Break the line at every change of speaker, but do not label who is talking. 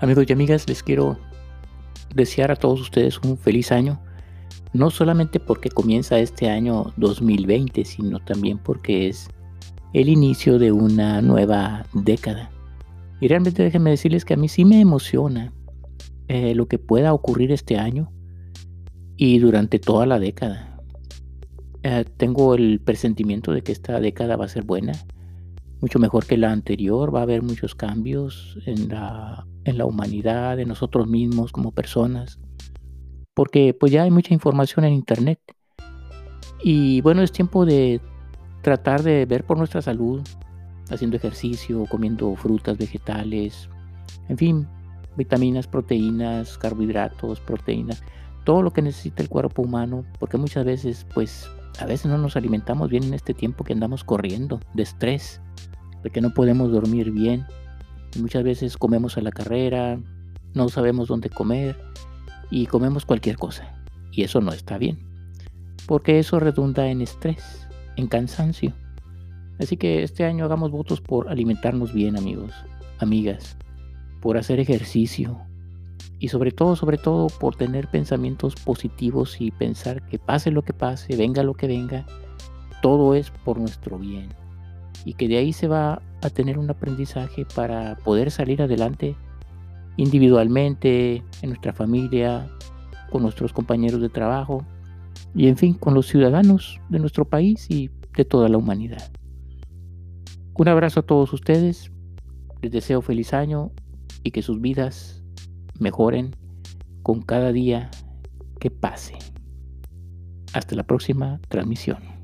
Amigos y amigas, les quiero desear a todos ustedes un feliz año, no solamente porque comienza este año 2020, sino también porque es el inicio de una nueva década. Y realmente déjenme decirles que a mí sí me emociona eh, lo que pueda ocurrir este año y durante toda la década. Eh, tengo el presentimiento de que esta década va a ser buena, mucho mejor que la anterior, va a haber muchos cambios en la en la humanidad, en nosotros mismos como personas, porque pues ya hay mucha información en internet. Y bueno, es tiempo de tratar de ver por nuestra salud, haciendo ejercicio, comiendo frutas, vegetales, en fin, vitaminas, proteínas, carbohidratos, proteínas, todo lo que necesita el cuerpo humano, porque muchas veces pues a veces no nos alimentamos bien en este tiempo que andamos corriendo de estrés, de que no podemos dormir bien, Muchas veces comemos a la carrera, no sabemos dónde comer y comemos cualquier cosa. Y eso no está bien, porque eso redunda en estrés, en cansancio. Así que este año hagamos votos por alimentarnos bien, amigos, amigas, por hacer ejercicio y sobre todo, sobre todo por tener pensamientos positivos y pensar que pase lo que pase, venga lo que venga, todo es por nuestro bien y que de ahí se va a tener un aprendizaje para poder salir adelante individualmente, en nuestra familia, con nuestros compañeros de trabajo y en fin, con los ciudadanos de nuestro país y de toda la humanidad. Un abrazo a todos ustedes, les deseo feliz año y que sus vidas mejoren con cada día que pase. Hasta la próxima transmisión.